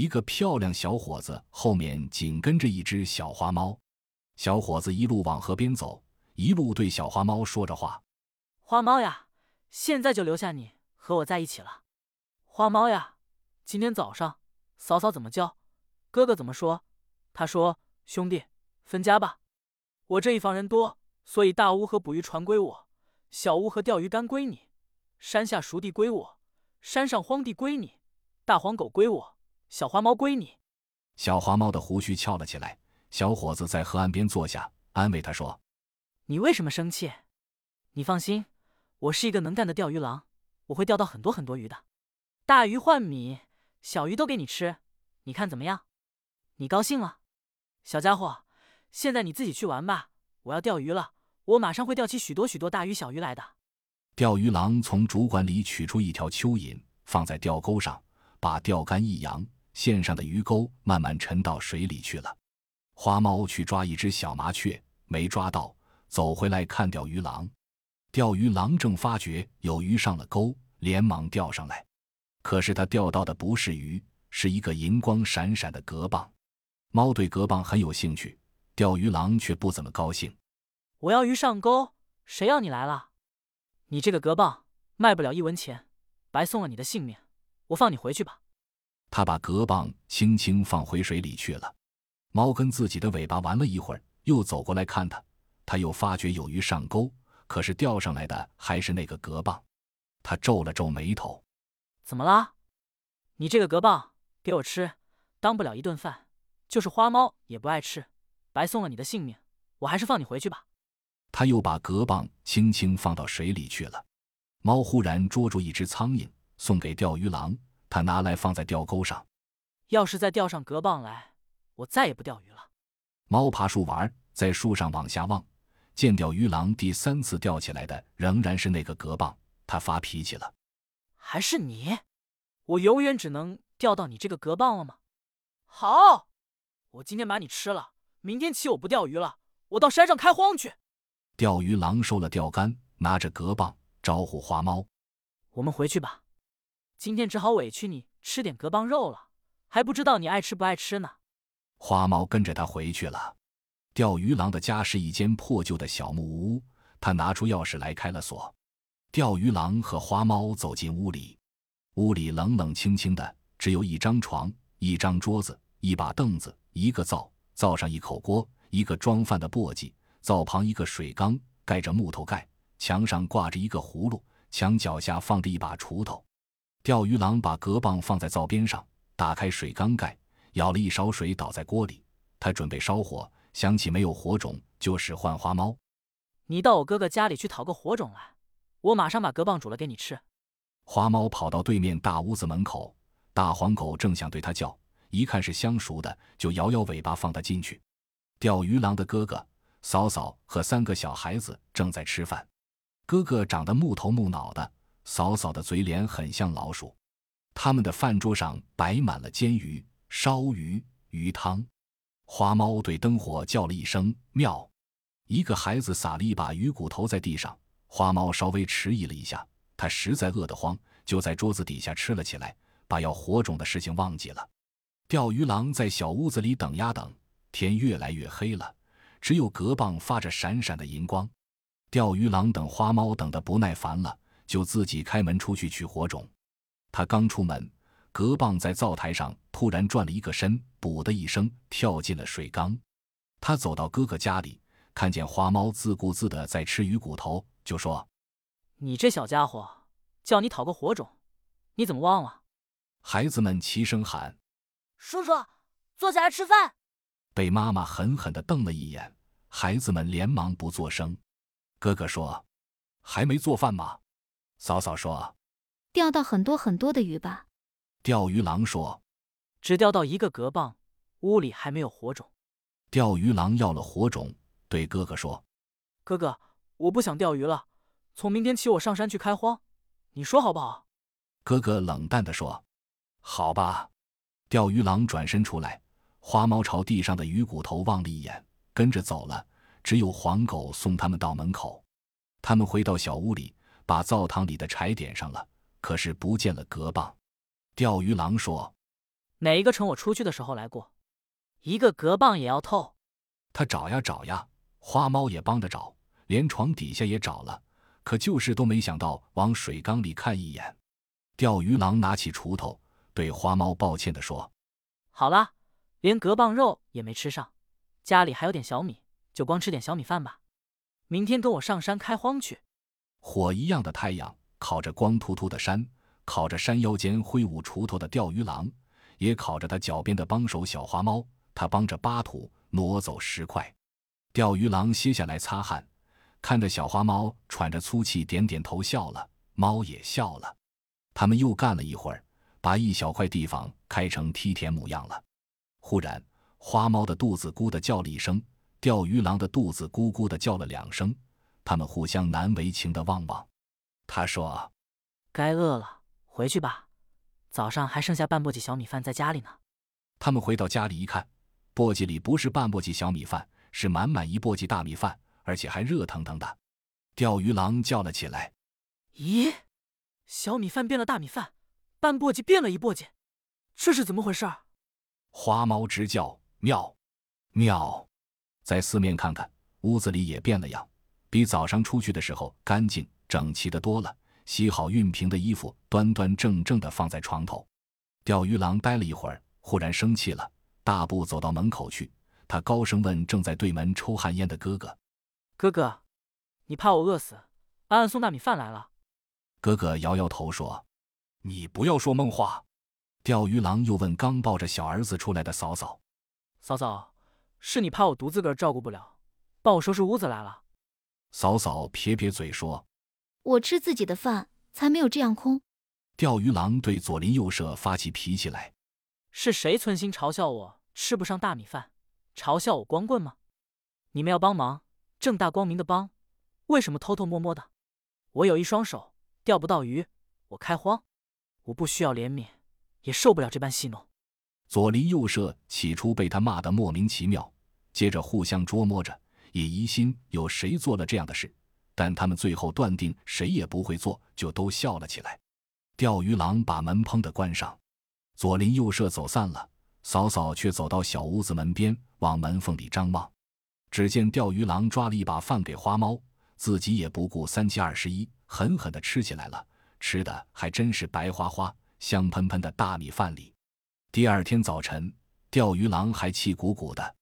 一个漂亮小伙子后面紧跟着一只小花猫。小伙子一路往河边走，一路对小花猫说着话：“花猫呀，现在就留下你和我在一起了。花猫呀，今天早上嫂嫂怎么叫，哥哥怎么说？他说兄弟分家吧。我这一房人多，所以大屋和捕鱼船归我，小屋和钓鱼竿归你，山下熟地归我，山上荒地归你，大黄狗归我。”小花猫归你。小花猫的胡须翘了起来。小伙子在河岸边坐下，安慰他说：“你为什么生气？你放心，我是一个能干的钓鱼郎，我会钓到很多很多鱼的。大鱼换米，小鱼都给你吃，你看怎么样？你高兴了？小家伙，现在你自己去玩吧。我要钓鱼了，我马上会钓起许多许多大鱼小鱼来的。”钓鱼郎从竹管里取出一条蚯蚓，放在钓钩上，把钓竿一扬。线上的鱼钩慢慢沉到水里去了。花猫去抓一只小麻雀，没抓到，走回来看钓鱼郎。钓鱼郎正发觉有鱼上了钩，连忙钓上来。可是他钓到的不是鱼，是一个银光闪闪的蛤蚌。猫对蛤蚌很有兴趣，钓鱼郎却不怎么高兴。我要鱼上钩，谁要你来了？你这个蛤蚌卖不了一文钱，白送了你的性命。我放你回去吧。他把隔棒轻轻放回水里去了。猫跟自己的尾巴玩了一会儿，又走过来看他。他又发觉有鱼上钩，可是钓上来的还是那个隔棒。他皱了皱眉头：“怎么啦？你这个隔棒给我吃，当不了一顿饭，就是花猫也不爱吃，白送了你的性命。我还是放你回去吧。”他又把隔棒轻轻放到水里去了。猫忽然捉住一只苍蝇，送给钓鱼郎。他拿来放在钓钩上，要是再钓上格棒来，我再也不钓鱼了。猫爬树玩，在树上往下望，见钓鱼郎第三次钓起来的仍然是那个格棒，他发脾气了：“还是你，我永远只能钓到你这个格棒了吗？好，我今天把你吃了，明天起我不钓鱼了，我到山上开荒去。”钓鱼郎收了钓竿，拿着格棒招呼花猫：“我们回去吧。”今天只好委屈你吃点蛤蚌肉了，还不知道你爱吃不爱吃呢。花猫跟着他回去了。钓鱼郎的家是一间破旧的小木屋，他拿出钥匙来开了锁。钓鱼郎和花猫走进屋里，屋里冷冷清清的，只有一张床、一张桌子、一把凳子、一个灶，灶上一口锅、一个装饭的簸箕，灶旁一个水缸，盖着木头盖，墙上挂着一个葫芦，墙脚下放着一把锄头。钓鱼郎把隔棒放在灶边上，打开水缸盖，舀了一勺水倒在锅里。他准备烧火，想起没有火种，就使唤花猫：“你到我哥哥家里去讨个火种来，我马上把隔棒煮了给你吃。”花猫跑到对面大屋子门口，大黄狗正想对它叫，一看是相熟的，就摇摇尾巴放它进去。钓鱼郎的哥哥、嫂嫂和三个小孩子正在吃饭，哥哥长得木头木脑的。嫂嫂的嘴脸很像老鼠，他们的饭桌上摆满了煎鱼、烧鱼、鱼汤。花猫对灯火叫了一声“妙”，一个孩子撒了一把鱼骨头在地上。花猫稍微迟疑了一下，他实在饿得慌，就在桌子底下吃了起来，把要火种的事情忘记了。钓鱼郎在小屋子里等呀等，天越来越黑了，只有隔棒发着闪闪的银光。钓鱼郎等花猫等得不耐烦了。就自己开门出去取火种，他刚出门，隔棒在灶台上突然转了一个身，噗的一声跳进了水缸。他走到哥哥家里，看见花猫自顾自的在吃鱼骨头，就说：“你这小家伙，叫你讨个火种，你怎么忘了？”孩子们齐声喊：“叔叔，坐下来吃饭。”被妈妈狠狠的瞪了一眼，孩子们连忙不作声。哥哥说：“还没做饭吗？”嫂嫂说：“钓到很多很多的鱼吧？”钓鱼郎说：“只钓到一个蛤蚌，屋里还没有火种。”钓鱼郎要了火种，对哥哥说：“哥哥，我不想钓鱼了，从明天起我上山去开荒，你说好不好？”哥哥冷淡的说：“好吧。”钓鱼郎转身出来，花猫朝地上的鱼骨头望了一眼，跟着走了。只有黄狗送他们到门口。他们回到小屋里。把灶堂里的柴点上了，可是不见了隔棒。钓鱼郎说：“哪一个趁我出去的时候来过？一个隔棒也要透。他找呀找呀，花猫也帮着找，连床底下也找了，可就是都没想到往水缸里看一眼。钓鱼郎拿起锄头，对花猫抱歉地说：“好了，连隔棒肉也没吃上，家里还有点小米，就光吃点小米饭吧。明天跟我上山开荒去。”火一样的太阳烤着光秃秃的山，烤着山腰间挥舞锄头的钓鱼郎，也烤着他脚边的帮手小花猫。他帮着扒土。挪走石块，钓鱼郎歇下来擦汗，看着小花猫喘着粗气，点点头笑了。猫也笑了。他们又干了一会儿，把一小块地方开成梯田模样了。忽然，花猫的肚子咕的叫了一声，钓鱼郎的肚子咕咕的叫了两声。他们互相难为情的望望。他说：“该饿了，回去吧。早上还剩下半簸箕小米饭在家里呢。”他们回到家里一看。簸箕里不是半簸箕小米饭，是满满一簸箕大米饭，而且还热腾腾的。钓鱼郎叫了起来：“咦，小米饭变了大米饭，半簸箕变了一簸箕，这是怎么回事？”花猫直叫：“妙，妙！”在四面看看，屋子里也变了样，比早上出去的时候干净整齐的多了。洗好熨平的衣服，端端正正的放在床头。钓鱼郎待了一会儿，忽然生气了。大步走到门口去，他高声问正在对门抽旱烟的哥哥：“哥哥，你怕我饿死，安安送大米饭来了。”哥哥摇摇头说：“你不要说梦话。”钓鱼郎又问刚抱着小儿子出来的嫂嫂：“嫂嫂，是你怕我独自个儿照顾不了，帮我收拾屋子来了？”嫂嫂撇撇嘴说：“我吃自己的饭，才没有这样空。”钓鱼郎对左邻右舍发起脾气来。是谁存心嘲笑我吃不上大米饭，嘲笑我光棍吗？你们要帮忙，正大光明的帮，为什么偷偷摸摸的？我有一双手，钓不到鱼，我开荒，我不需要怜悯，也受不了这般戏弄。左邻右舍起初被他骂得莫名其妙，接着互相捉摸着，也疑心有谁做了这样的事，但他们最后断定谁也不会做，就都笑了起来。钓鱼郎把门砰的关上。左邻右舍走散了，嫂嫂却走到小屋子门边，往门缝里张望。只见钓鱼郎抓了一把饭给花猫，自己也不顾三七二十一，狠狠地吃起来了。吃的还真是白花花、香喷喷的大米饭里。第二天早晨，钓鱼郎还气鼓鼓的，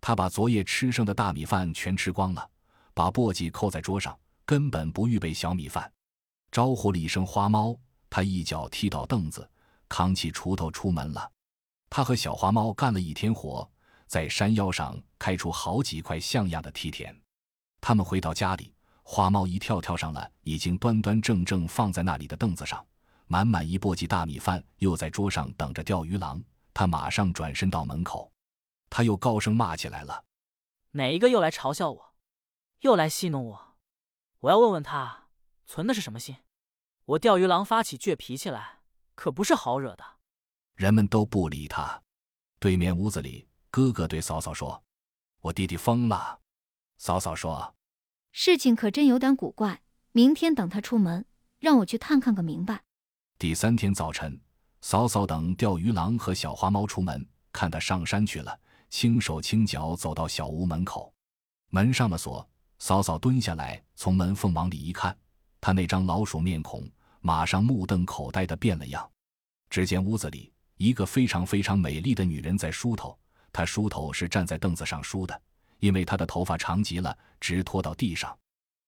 他把昨夜吃剩的大米饭全吃光了，把簸箕扣在桌上，根本不预备小米饭。招呼了一声花猫，他一脚踢倒凳子。扛起锄头出门了，他和小花猫干了一天活，在山腰上开出好几块像样的梯田。他们回到家里，花猫一跳跳上了已经端端正正放在那里的凳子上，满满一簸箕大米饭又在桌上等着钓鱼郎。他马上转身到门口，他又高声骂起来了：“哪一个又来嘲笑我，又来戏弄我？我要问问他存的是什么心？我钓鱼郎发起倔脾气来。”可不是好惹的，人们都不理他。对面屋子里，哥哥对嫂嫂说：“我弟弟疯了。”嫂嫂说：“事情可真有点古怪，明天等他出门，让我去探看个明白。”第三天早晨，嫂嫂等钓鱼郎和小花猫出门，看他上山去了，轻手轻脚走到小屋门口，门上了锁。嫂嫂蹲下来，从门缝往里一看，他那张老鼠面孔。马上目瞪口呆的变了样，只见屋子里一个非常非常美丽的女人在梳头，她梳头是站在凳子上梳的，因为她的头发长极了，直拖到地上。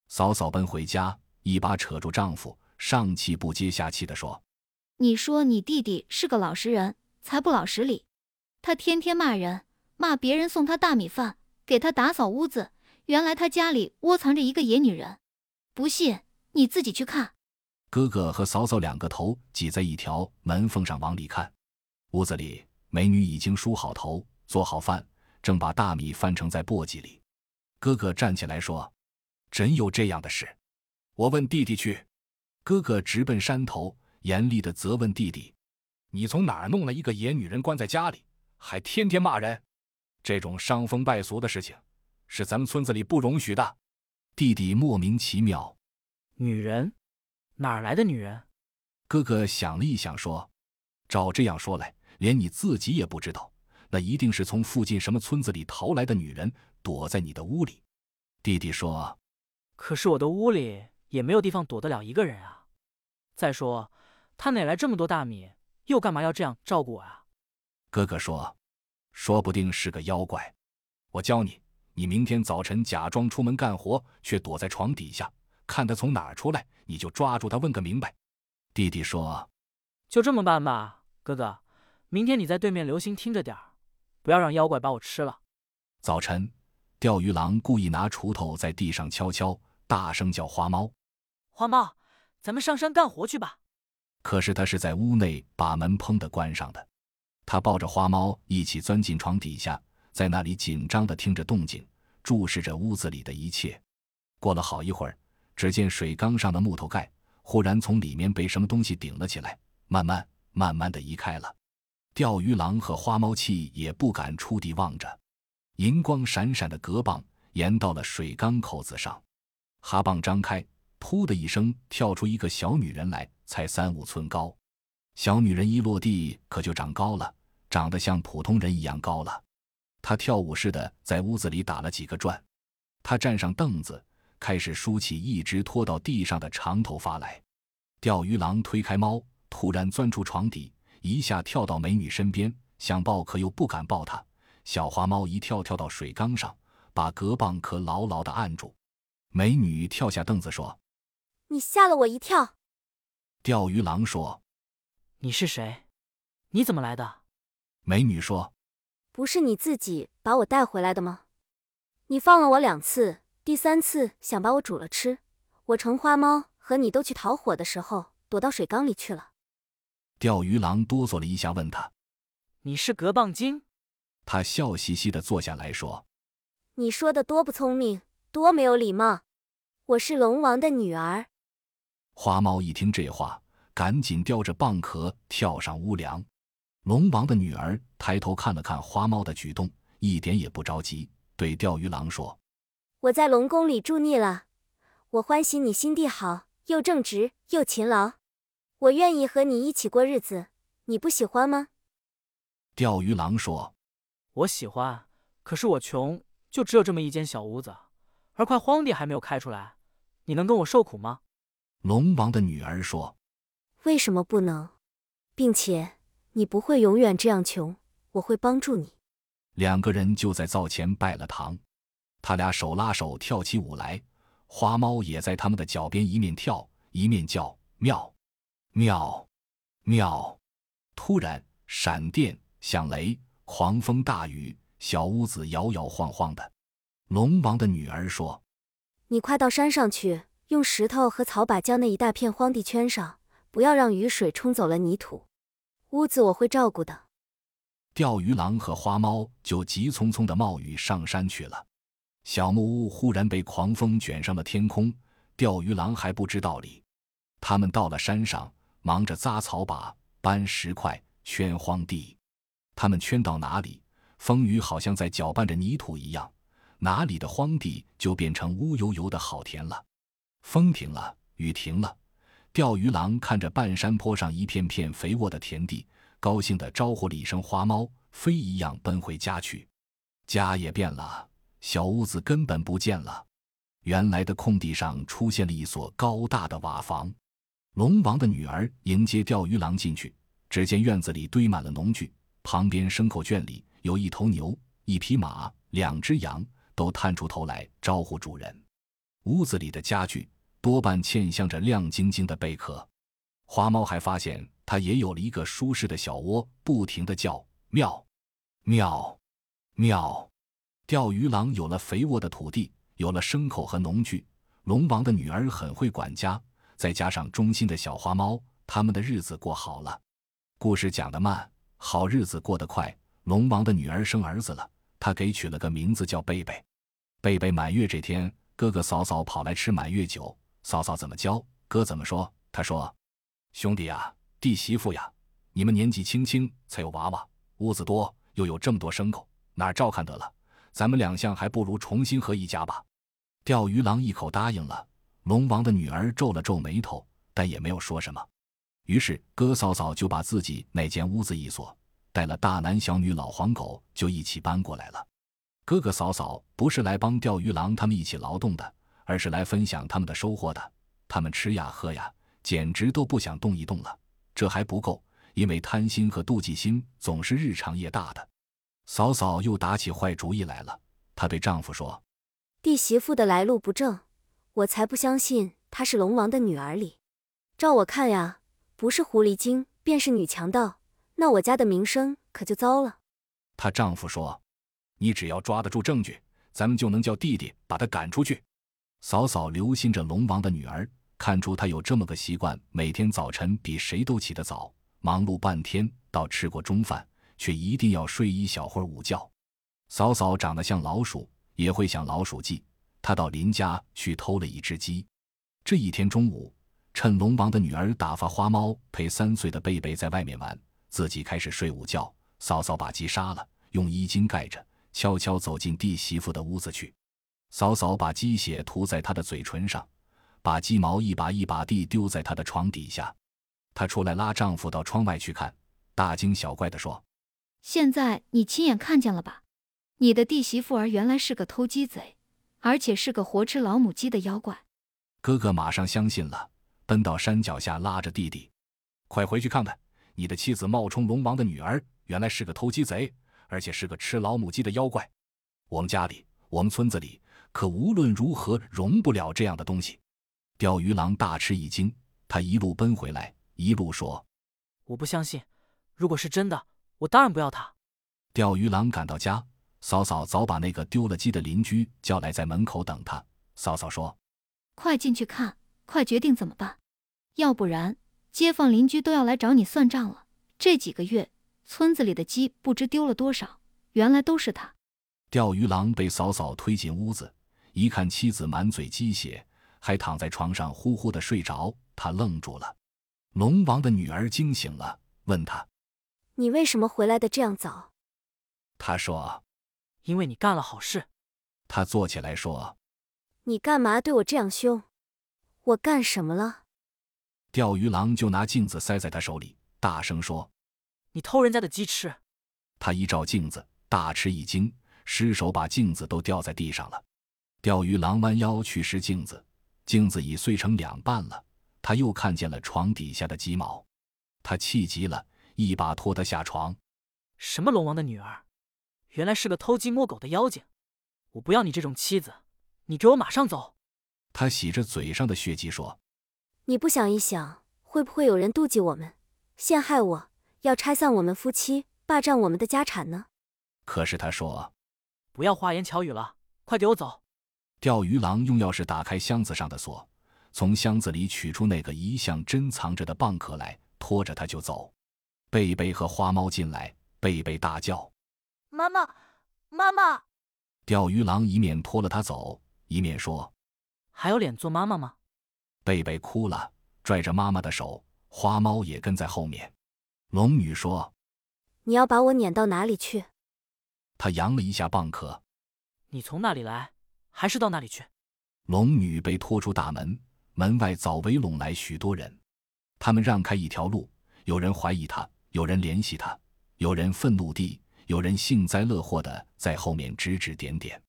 嫂嫂奔回家，一把扯住丈夫，上气不接下气的说：“你说你弟弟是个老实人，才不老实里。他天天骂人，骂别人送他大米饭，给他打扫屋子。原来他家里窝藏着一个野女人，不信你自己去看。”哥哥和嫂嫂两个头挤在一条门缝上往里看，屋子里美女已经梳好头，做好饭，正把大米翻盛在簸箕里。哥哥站起来说：“真有这样的事？我问弟弟去。”哥哥直奔山头，严厉的责问弟弟：“你从哪儿弄了一个野女人关在家里，还天天骂人？这种伤风败俗的事情，是咱们村子里不容许的。”弟弟莫名其妙：“女人？”哪来的女人？哥哥想了一想，说：“照这样说来，连你自己也不知道，那一定是从附近什么村子里逃来的女人，躲在你的屋里。弟弟说：“可是我的屋里也没有地方躲得了一个人啊。再说，他哪来这么多大米，又干嘛要这样照顾我啊？”哥哥说：“说不定是个妖怪。我教你，你明天早晨假装出门干活，却躲在床底下，看他从哪儿出来，你就抓住他问个明白。”弟弟说：“就这么办吧，哥哥。”明天你在对面留心听着点儿，不要让妖怪把我吃了。早晨，钓鱼郎故意拿锄头在地上敲敲，大声叫花猫：“花猫，咱们上山干活去吧。”可是他是在屋内把门砰的关上的。他抱着花猫一起钻进床底下，在那里紧张的听着动静，注视着屋子里的一切。过了好一会儿，只见水缸上的木头盖忽然从里面被什么东西顶了起来，慢慢慢慢的移开了。钓鱼郎和花猫气也不敢出地望着，银光闪闪的革棒沿到了水缸口子上，哈棒张开，噗的一声跳出一个小女人来，才三五寸高。小女人一落地可就长高了，长得像普通人一样高了。他跳舞似的在屋子里打了几个转，他站上凳子，开始梳起一直拖到地上的长头发来。钓鱼郎推开猫，突然钻出床底。一下跳到美女身边，想抱可又不敢抱她。小花猫一跳跳到水缸上，把隔棒可牢牢的按住。美女跳下凳子说：“你吓了我一跳。”钓鱼郎说：“你是谁？你怎么来的？”美女说：“不是你自己把我带回来的吗？你放了我两次，第三次想把我煮了吃。我乘花猫和你都去讨火的时候，躲到水缸里去了。”钓鱼郎哆嗦了一下，问他：“你是隔棒精？”他笑嘻嘻的坐下来说：“你说的多不聪明，多没有礼貌！我是龙王的女儿。”花猫一听这话，赶紧叼着蚌壳跳上屋梁。龙王的女儿抬头看了看花猫的举动，一点也不着急，对钓鱼郎说：“我在龙宫里住腻了，我欢喜你心地好，又正直又勤劳。”我愿意和你一起过日子，你不喜欢吗？钓鱼郎说：“我喜欢，可是我穷，就只有这么一间小屋子，而块荒地还没有开出来，你能跟我受苦吗？”龙王的女儿说：“为什么不能？并且你不会永远这样穷，我会帮助你。”两个人就在灶前拜了堂，他俩手拉手跳起舞来，花猫也在他们的脚边一面跳一面叫妙。妙，妙！突然，闪电、响雷、狂风大雨，小屋子摇摇晃晃的。龙王的女儿说：“你快到山上去，用石头和草把将那一大片荒地圈上，不要让雨水冲走了泥土。屋子我会照顾的。”钓鱼郎和花猫就急匆匆的冒雨上山去了。小木屋忽然被狂风卷上了天空，钓鱼郎还不知道理。他们到了山上。忙着扎草把、搬石块、圈荒地，他们圈到哪里，风雨好像在搅拌着泥土一样，哪里的荒地就变成乌油油的好田了。风停了，雨停了，钓鱼郎看着半山坡上一片片肥沃的田地，高兴地招呼了一声花猫，飞一样奔回家去。家也变了，小屋子根本不见了，原来的空地上出现了一所高大的瓦房。龙王的女儿迎接钓鱼郎进去，只见院子里堆满了农具，旁边牲口圈里有一头牛、一匹马、两只羊，都探出头来招呼主人。屋子里的家具多半嵌镶着亮晶晶的贝壳。花猫还发现它也有了一个舒适的小窝，不停地叫喵，喵，喵。钓鱼郎有了肥沃的土地，有了牲口和农具。龙王的女儿很会管家。再加上忠心的小花猫，他们的日子过好了。故事讲得慢，好日子过得快。龙王的女儿生儿子了，他给取了个名字叫贝贝。贝贝满月这天，哥哥嫂嫂跑来吃满月酒。嫂嫂怎么教，哥怎么说。他说：“兄弟呀，弟媳妇呀，你们年纪轻轻才有娃娃，屋子多，又有这么多牲口，哪照看得了？咱们两相还不如重新合一家吧。”钓鱼郎一口答应了。龙王的女儿皱了皱眉头，但也没有说什么。于是哥嫂嫂就把自己那间屋子一锁，带了大男小女老黄狗就一起搬过来了。哥哥嫂嫂不是来帮钓鱼郎他们一起劳动的，而是来分享他们的收获的。他们吃呀喝呀，简直都不想动一动了。这还不够，因为贪心和妒忌心总是日长夜大的。嫂嫂又打起坏主意来了。她对丈夫说：“弟媳妇的来路不正，我才不相信她是龙王的女儿哩。照我看呀，不是狐狸精，便是女强盗。那我家的名声可就糟了。”她丈夫说。你只要抓得住证据，咱们就能叫弟弟把她赶出去。嫂嫂留心着龙王的女儿，看出她有这么个习惯：每天早晨比谁都起得早，忙碌半天，到吃过中饭，却一定要睡一小会儿午觉。嫂嫂长得像老鼠，也会想老鼠计。她到邻家去偷了一只鸡。这一天中午，趁龙王的女儿打发花猫陪三岁的贝贝在外面玩，自己开始睡午觉。嫂嫂把鸡杀了，用衣襟盖着。悄悄走进弟媳妇的屋子去，嫂嫂把鸡血涂在他的嘴唇上，把鸡毛一把一把地丢在他的床底下。她出来拉丈夫到窗外去看，大惊小怪地说：“现在你亲眼看见了吧？你的弟媳妇儿原来是个偷鸡贼，而且是个活吃老母鸡的妖怪。”哥哥马上相信了，奔到山脚下拉着弟弟：“快回去看看，你的妻子冒充龙王的女儿，原来是个偷鸡贼。”而且是个吃老母鸡的妖怪，我们家里、我们村子里可无论如何容不了这样的东西。钓鱼郎大吃一惊，他一路奔回来，一路说：“我不相信，如果是真的，我当然不要他。”钓鱼郎赶到家，嫂嫂早把那个丢了鸡的邻居叫来，在门口等他。嫂嫂说：“快进去看，快决定怎么办，要不然街坊邻居都要来找你算账了。这几个月……”村子里的鸡不知丢了多少，原来都是他。钓鱼郎被嫂嫂推进屋子，一看妻子满嘴鸡血，还躺在床上呼呼的睡着，他愣住了。龙王的女儿惊醒了，问他：“你为什么回来的这样早？”他说：“因为你干了好事。”他坐起来说：“你干嘛对我这样凶？我干什么了？”钓鱼郎就拿镜子塞在他手里，大声说。你偷人家的鸡吃，他一照镜子，大吃一惊，失手把镜子都掉在地上了。钓鱼郎弯腰去拾镜子，镜子已碎成两半了。他又看见了床底下的鸡毛，他气急了，一把拖他下床。什么龙王的女儿，原来是个偷鸡摸狗的妖精！我不要你这种妻子，你给我马上走！他洗着嘴上的血迹说：“你不想一想，会不会有人妒忌我们，陷害我？”要拆散我们夫妻，霸占我们的家产呢？可是他说：“不要花言巧语了，快给我走！”钓鱼郎用钥匙打开箱子上的锁，从箱子里取出那个一向珍藏着的蚌壳来，拖着他就走。贝贝和花猫进来，贝贝大叫：“妈妈，妈妈！”钓鱼郎一面拖了他走，一面说：“还有脸做妈妈吗？”贝贝哭了，拽着妈妈的手，花猫也跟在后面。龙女说：“你要把我撵到哪里去？”他扬了一下蚌壳。“你从哪里来，还是到那里去？”龙女被拖出大门，门外早围拢来许多人，他们让开一条路。有人怀疑她，有人联系她，有人愤怒地，有人幸灾乐祸的在后面指指点点。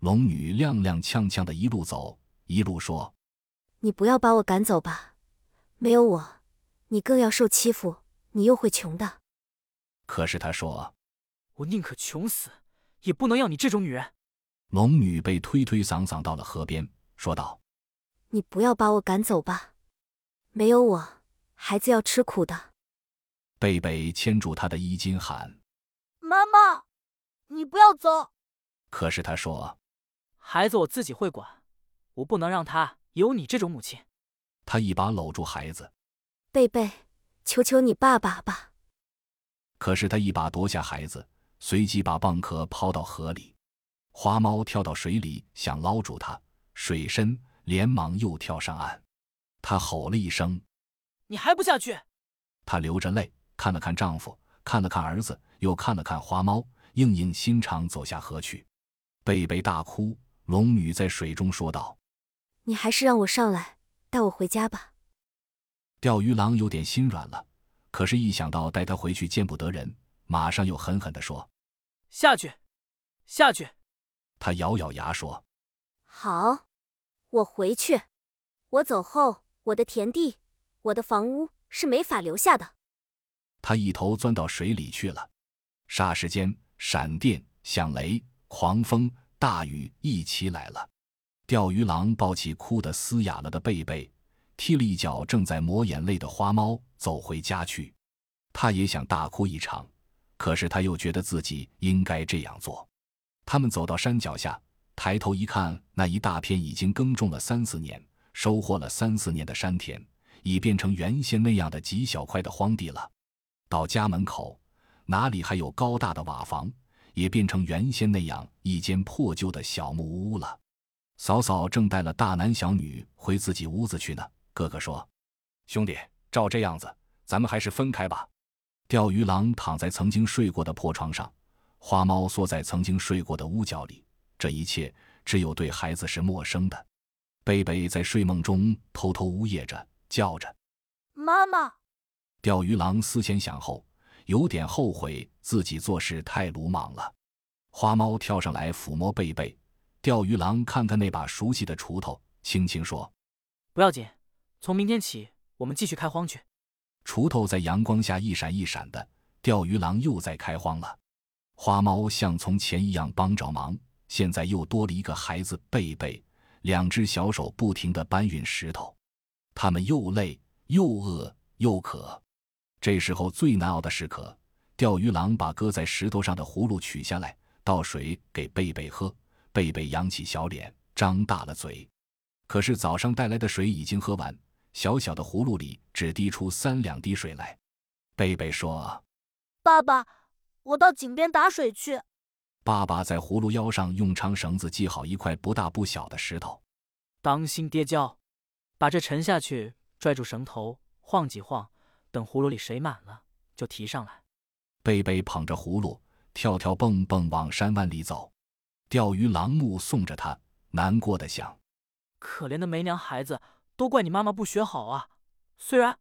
龙女踉踉跄跄的一路走，一路说：“你不要把我赶走吧，没有我，你更要受欺负。”你又会穷的。可是他说：“我宁可穷死，也不能要你这种女人。”龙女被推推搡搡到了河边，说道：“你不要把我赶走吧，没有我，孩子要吃苦的。”贝贝牵住他的衣襟喊：“妈妈，你不要走。”可是他说：“孩子我自己会管，我不能让他有你这种母亲。”他一把搂住孩子，贝贝。求求你爸爸吧！可是他一把夺下孩子，随即把蚌壳抛到河里。花猫跳到水里想捞住它，水深，连忙又跳上岸。他吼了一声：“你还不下去！”她流着泪看了看丈夫，看了看儿子，又看了看花猫，硬硬心肠走下河去。贝贝大哭，龙女在水中说道：“你还是让我上来，带我回家吧。”钓鱼郎有点心软了，可是，一想到带他回去见不得人，马上又狠狠地说：“下去，下去！”他咬咬牙说：“好，我回去。我走后，我的田地，我的房屋是没法留下的。”他一头钻到水里去了。霎时间，闪电、响雷、狂风、大雨一起来了。钓鱼郎抱起哭得嘶哑了的贝贝，踢了一脚正在抹眼泪的花猫，走回家去。他也想大哭一场，可是他又觉得自己应该这样做。他们走到山脚下，抬头一看，那一大片已经耕种了三四年、收获了三四年的山田，已变成原先那样的几小块的荒地了。到家门口，哪里还有高大的瓦房，也变成原先那样一间破旧的小木屋了。嫂嫂正带了大男小女回自己屋子去呢。哥哥说：“兄弟，照这样子，咱们还是分开吧。”钓鱼郎躺在曾经睡过的破床上，花猫缩在曾经睡过的屋角里。这一切只有对孩子是陌生的。贝贝在睡梦中偷偷呜咽着，叫着：“妈妈。”钓鱼郎思前想后，有点后悔自己做事太鲁莽了。花猫跳上来抚摸贝贝。钓鱼郎看看那把熟悉的锄头，轻轻说：“不要紧，从明天起，我们继续开荒去。”锄头在阳光下一闪一闪的，钓鱼郎又在开荒了。花猫像从前一样帮着忙，现在又多了一个孩子贝贝，两只小手不停地搬运石头，他们又累又饿又渴。这时候最难熬的时刻，钓鱼郎把搁在石头上的葫芦取下来，倒水给贝贝喝。贝贝扬起小脸，张大了嘴，可是早上带来的水已经喝完，小小的葫芦里只滴出三两滴水来。贝贝说：“爸爸，我到井边打水去。”爸爸在葫芦腰上用长绳子系好一块不大不小的石头，当心跌跤，把这沉下去，拽住绳头，晃几晃，等葫芦里水满了，就提上来。贝贝捧着葫芦，跳跳蹦蹦往山湾里走。钓鱼郎目送着他，难过的想：“可怜的没娘孩子，都怪你妈妈不学好啊！”虽然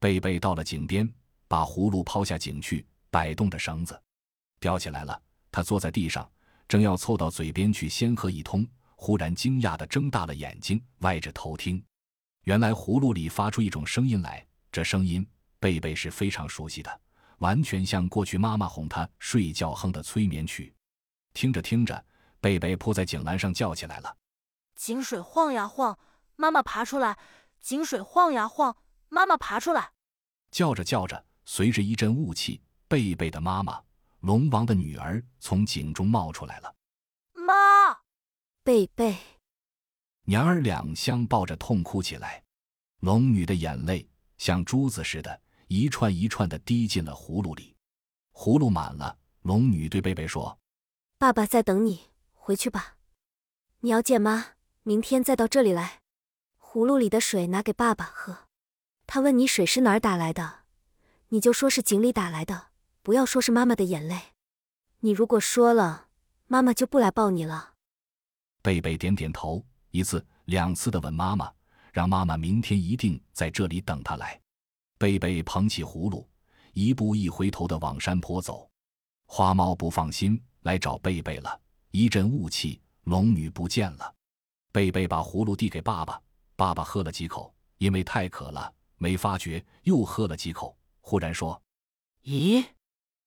贝贝到了井边，把葫芦抛下井去，摆动着绳子，吊起来了。他坐在地上，正要凑到嘴边去先喝一通，忽然惊讶的睁大了眼睛，歪着头听。原来葫芦里发出一种声音来，这声音贝贝是非常熟悉的，完全像过去妈妈哄他睡觉哼的催眠曲。听着听着。贝贝扑在井栏上叫起来了：“井水晃呀晃，妈妈爬出来！井水晃呀晃，妈妈爬出来！”叫着叫着，随着一阵雾气，贝贝的妈妈龙王的女儿从井中冒出来了。妈，贝贝，娘儿俩相抱着痛哭起来。龙女的眼泪像珠子似的，一串一串的滴进了葫芦里。葫芦满了，龙女对贝贝说：“爸爸在等你。”回去吧，你要见妈，明天再到这里来。葫芦里的水拿给爸爸喝。他问你水是哪儿打来的，你就说是井里打来的，不要说是妈妈的眼泪。你如果说了，妈妈就不来抱你了。贝贝点点头，一次两次的问妈妈，让妈妈明天一定在这里等他来。贝贝捧起葫芦，一步一回头的往山坡走。花猫不放心，来找贝贝了。一阵雾气，龙女不见了。贝贝把葫芦递给爸爸，爸爸喝了几口，因为太渴了，没发觉，又喝了几口，忽然说：“咦，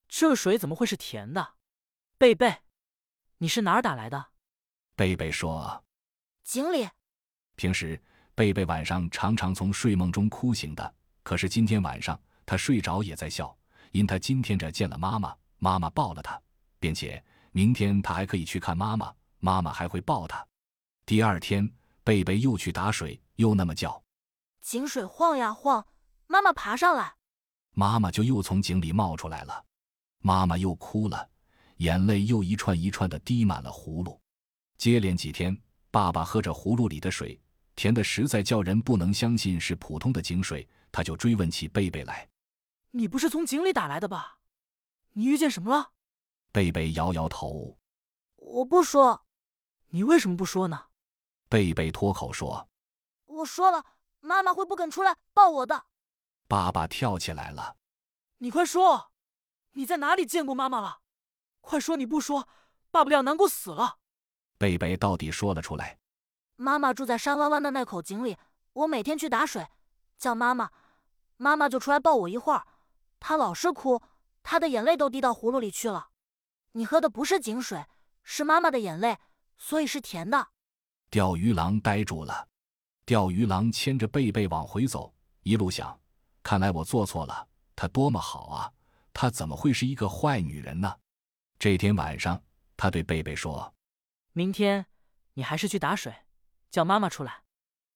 这水怎么会是甜的？”贝贝，你是哪儿打来的？贝贝说：“井里。”平时贝贝晚上常常从睡梦中哭醒的，可是今天晚上他睡着也在笑，因他今天这见了妈妈，妈妈抱了他，并且。明天他还可以去看妈妈，妈妈还会抱他。第二天，贝贝又去打水，又那么叫：“井水晃呀晃，妈妈爬上来。”妈妈就又从井里冒出来了。妈妈又哭了，眼泪又一串一串的滴满了葫芦。接连几天，爸爸喝着葫芦里的水，甜的实在叫人不能相信是普通的井水。他就追问起贝贝来：“你不是从井里打来的吧？你遇见什么了？”贝贝摇摇头，我不说。你为什么不说呢？贝贝脱口说：“我说了，妈妈会不肯出来抱我的。”爸爸跳起来了：“你快说，你在哪里见过妈妈了？快说！你不说，爸爸要难过死了。贝贝到底说了出来。妈妈住在山弯弯的那口井里，我每天去打水，叫妈妈，妈妈就出来抱我一会儿。她老是哭，她的眼泪都滴到葫芦里去了。你喝的不是井水，是妈妈的眼泪，所以是甜的。钓鱼郎呆住了。钓鱼郎牵着贝贝往回走，一路想：看来我做错了。她多么好啊！她怎么会是一个坏女人呢？这天晚上，他对贝贝说：“明天你还是去打水，叫妈妈出来。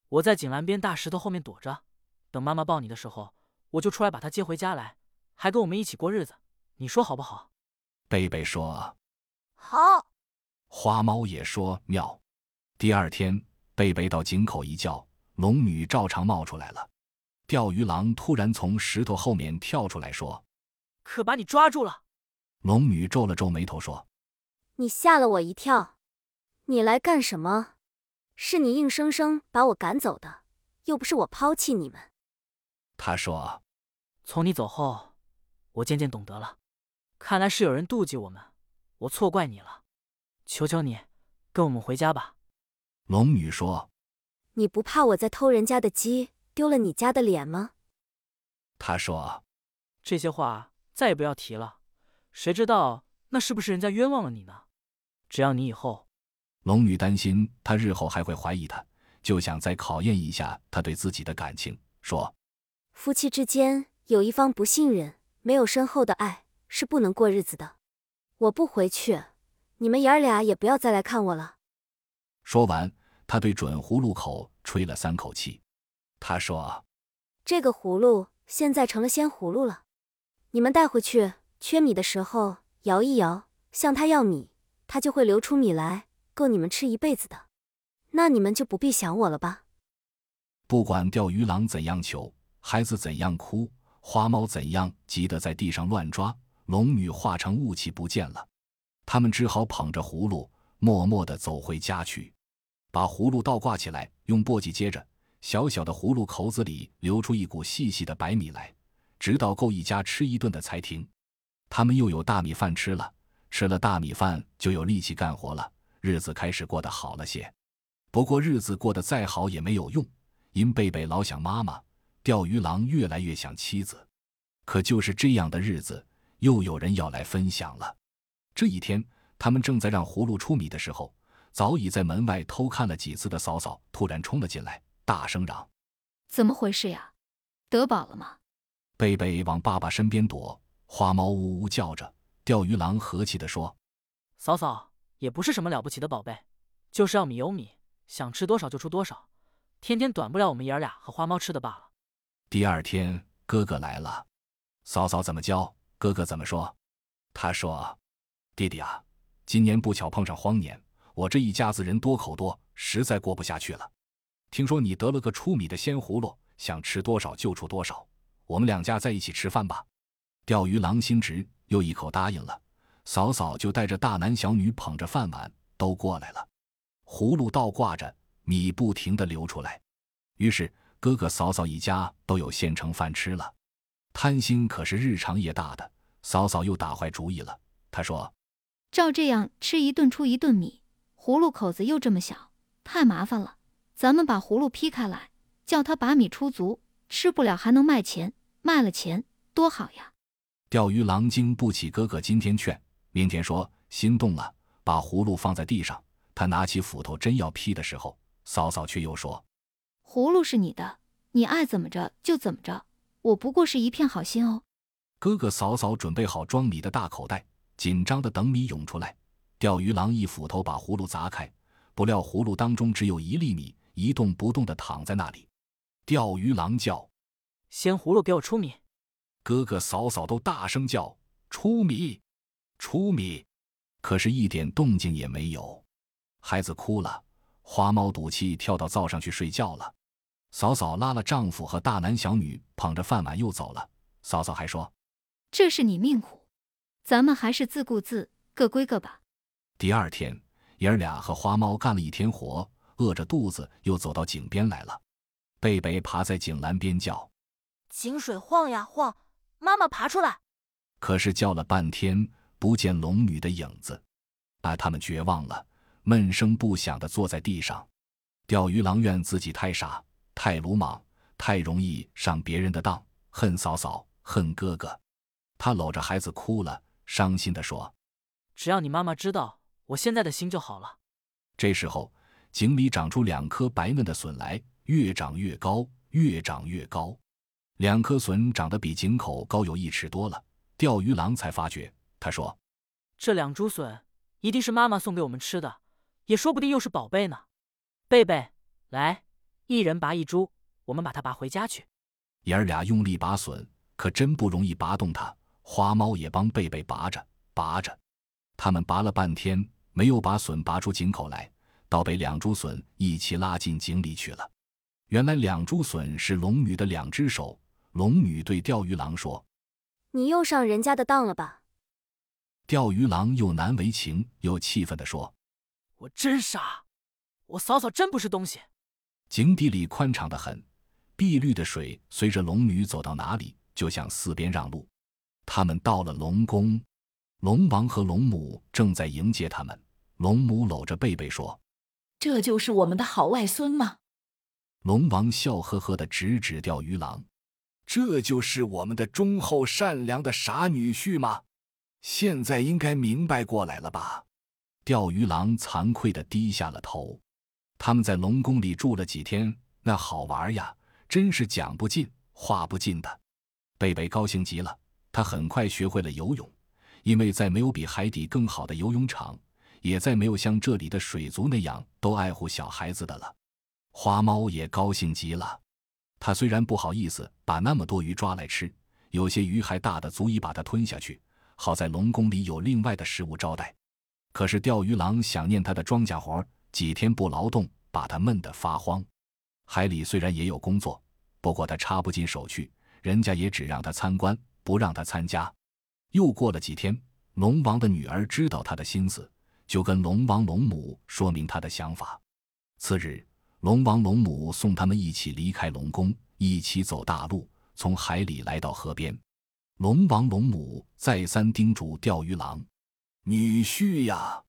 我在井栏边大石头后面躲着，等妈妈抱你的时候，我就出来把她接回家来，还跟我们一起过日子。你说好不好？”贝贝说：“好。”花猫也说：“妙。”第二天，贝贝到井口一叫，龙女照常冒出来了。钓鱼郎突然从石头后面跳出来说：“可把你抓住了。”龙女皱了皱眉头说：“你吓了我一跳，你来干什么？是你硬生生把我赶走的，又不是我抛弃你们。”他说：“从你走后，我渐渐懂得了，看来是有人妒忌我们，我错怪你了。求求你，跟我们回家吧。”龙女说：“你不怕我在偷人家的鸡，丢了你家的脸吗？”他说：“这些话再也不要提了。”谁知道那是不是人家冤枉了你呢？只要你以后……龙女担心他日后还会怀疑他，就想再考验一下他对自己的感情，说：“夫妻之间有一方不信任，没有深厚的爱，是不能过日子的。我不回去，你们爷儿俩也不要再来看我了。”说完，他对准葫芦口吹了三口气。他说：“这个葫芦现在成了仙葫芦了，你们带回去。”缺米的时候摇一摇，向他要米，他就会流出米来，够你们吃一辈子的。那你们就不必想我了吧？不管钓鱼郎怎样求，孩子怎样哭，花猫怎样急得在地上乱抓，龙女化成雾气不见了。他们只好捧着葫芦，默默地走回家去，把葫芦倒挂起来，用簸箕接着，小小的葫芦口子里流出一股细细的白米来，直到够一家吃一顿的才停。他们又有大米饭吃了，吃了大米饭就有力气干活了，日子开始过得好了些。不过日子过得再好也没有用，因贝贝老想妈妈，钓鱼郎越来越想妻子。可就是这样的日子，又有人要来分享了。这一天，他们正在让葫芦出米的时候，早已在门外偷看了几次的嫂嫂突然冲了进来，大声嚷：“怎么回事呀？得饱了吗？”贝贝往爸爸身边躲。花猫呜呜叫着，钓鱼郎和气地说：“嫂嫂也不是什么了不起的宝贝，就是要米有米，想吃多少就出多少，天天短不了我们爷儿俩和花猫吃的罢了。”第二天，哥哥来了，嫂嫂怎么教，哥哥怎么说。他说：“弟弟啊，今年不巧碰上荒年，我这一家子人多口多，实在过不下去了。听说你得了个出米的鲜葫芦，想吃多少就出多少，我们两家在一起吃饭吧。”钓鱼郎心直，又一口答应了。嫂嫂就带着大男小女捧着饭碗都过来了，葫芦倒挂着，米不停地流出来。于是哥哥嫂嫂一家都有现成饭吃了。贪心可是日长夜大的，嫂嫂又打坏主意了。她说：“照这样吃一顿出一顿米，葫芦口子又这么小，太麻烦了。咱们把葫芦劈开来，叫他把米出足，吃不了还能卖钱，卖了钱多好呀。”钓鱼郎经不起哥哥今天劝，明天说心动了，把葫芦放在地上。他拿起斧头真要劈的时候，嫂嫂却又说：“葫芦是你的，你爱怎么着就怎么着，我不过是一片好心哦。”哥哥嫂嫂准备好装米的大口袋，紧张的等米涌出来。钓鱼郎一斧头把葫芦砸开，不料葫芦当中只有一粒米，一动不动的躺在那里。钓鱼郎叫：“鲜葫芦给我出米！”哥哥嫂嫂都大声叫：“出米，出米！”可是，一点动静也没有。孩子哭了，花猫赌气跳到灶上去睡觉了。嫂嫂拉了丈夫和大男小女，捧着饭碗又走了。嫂嫂还说：“这是你命苦，咱们还是自顾自，各归各吧。”第二天，爷儿俩和花猫干了一天活，饿着肚子又走到井边来了。贝贝爬在井栏边叫：“井水晃呀晃。”妈妈爬出来，可是叫了半天不见龙女的影子，把，他们绝望了，闷声不响地坐在地上。钓鱼郎怨自己太傻、太鲁莽、太容易上别人的当，恨嫂嫂，恨哥哥。他搂着孩子哭了，伤心地说：“只要你妈妈知道我现在的心就好了。”这时候，井里长出两颗白嫩的笋来，越长越高，越长越高。两颗笋长得比井口高有一尺多了。钓鱼郎才发觉，他说：“这两株笋一定是妈妈送给我们吃的，也说不定又是宝贝呢。”贝贝，来，一人拔一株，我们把它拔回家去。爷儿俩用力拔笋，可真不容易拔动它。花猫也帮贝贝拔着，拔着。他们拔了半天，没有把笋拔出井口来，倒被两株笋一起拉进井里去了。原来两株笋是龙女的两只手。龙女对钓鱼郎说。你又上人家的当了吧？钓鱼郎又难为情又气愤地说：“我真傻，我嫂嫂真不是东西。”井底里宽敞的很，碧绿的水随着龙女走到哪里，就向四边让路。他们到了龙宫，龙王和龙母正在迎接他们。龙母搂着贝贝说：“这就是我们的好外孙吗？”龙王笑呵呵地指指钓鱼郎。这就是我们的忠厚善良的傻女婿吗？现在应该明白过来了吧？钓鱼郎惭愧的低下了头。他们在龙宫里住了几天，那好玩呀，真是讲不尽话不尽的。贝贝高兴极了，他很快学会了游泳，因为再没有比海底更好的游泳场，也再没有像这里的水族那样都爱护小孩子的了。花猫也高兴极了。他虽然不好意思把那么多鱼抓来吃，有些鱼还大的足以把它吞下去。好在龙宫里有另外的食物招待。可是钓鱼郎想念他的庄稼活，几天不劳动，把他闷得发慌。海里虽然也有工作，不过他插不进手去，人家也只让他参观，不让他参加。又过了几天，龙王的女儿知道他的心思，就跟龙王龙母说明他的想法。次日。龙王、龙母送他们一起离开龙宫，一起走大路，从海里来到河边。龙王、龙母再三叮嘱钓鱼郎：“女婿呀，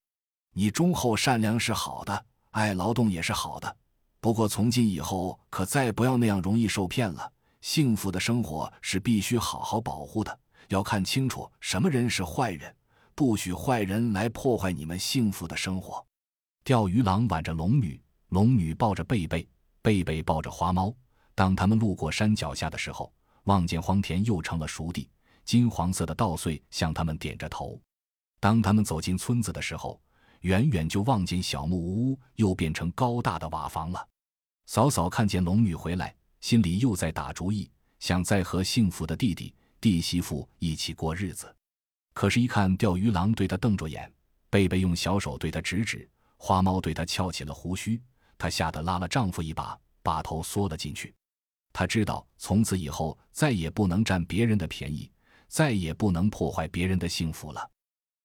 你忠厚善良是好的，爱劳动也是好的。不过从今以后，可再不要那样容易受骗了。幸福的生活是必须好好保护的，要看清楚什么人是坏人，不许坏人来破坏你们幸福的生活。”钓鱼郎挽着龙女。龙女抱着贝贝，贝贝抱着花猫。当他们路过山脚下的时候，望见荒田又成了熟地，金黄色的稻穗向他们点着头。当他们走进村子的时候，远远就望见小木屋又变成高大的瓦房了。嫂嫂看见龙女回来，心里又在打主意，想再和幸福的弟弟弟媳妇一起过日子。可是，一看钓鱼郎对他瞪着眼，贝贝用小手对他指指，花猫对他翘起了胡须。她吓得拉了丈夫一把，把头缩了进去。她知道从此以后再也不能占别人的便宜，再也不能破坏别人的幸福了。